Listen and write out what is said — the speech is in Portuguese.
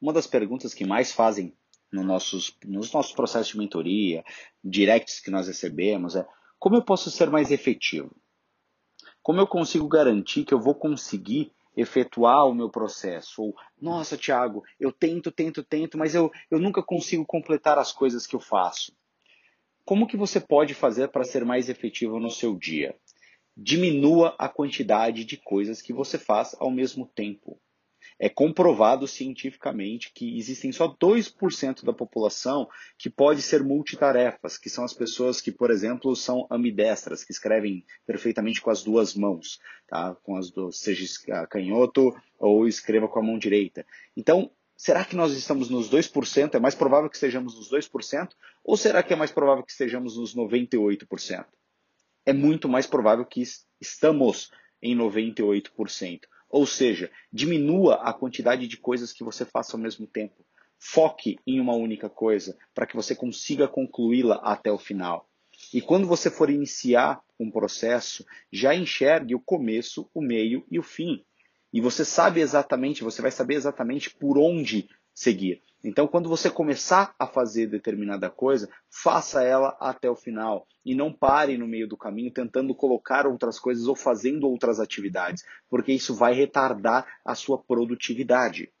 uma das perguntas que mais fazem no nossos, nos nossos processos de mentoria, directs que nós recebemos, é como eu posso ser mais efetivo? Como eu consigo garantir que eu vou conseguir efetuar o meu processo? Ou, nossa, Thiago, eu tento, tento, tento, mas eu, eu nunca consigo completar as coisas que eu faço. Como que você pode fazer para ser mais efetivo no seu dia? Diminua a quantidade de coisas que você faz ao mesmo tempo é comprovado cientificamente que existem só 2% da população que pode ser multitarefas, que são as pessoas que, por exemplo, são ambidestras, que escrevem perfeitamente com as duas mãos, tá? com as duas, seja canhoto ou escreva com a mão direita. Então, será que nós estamos nos 2%? É mais provável que estejamos nos 2%? Ou será que é mais provável que estejamos nos 98%? É muito mais provável que estamos em 98%. Ou seja, diminua a quantidade de coisas que você faça ao mesmo tempo. Foque em uma única coisa para que você consiga concluí-la até o final. E quando você for iniciar um processo, já enxergue o começo, o meio e o fim. E você sabe exatamente, você vai saber exatamente por onde seguir. Então, quando você começar a fazer determinada coisa, faça ela até o final e não pare no meio do caminho tentando colocar outras coisas ou fazendo outras atividades, porque isso vai retardar a sua produtividade.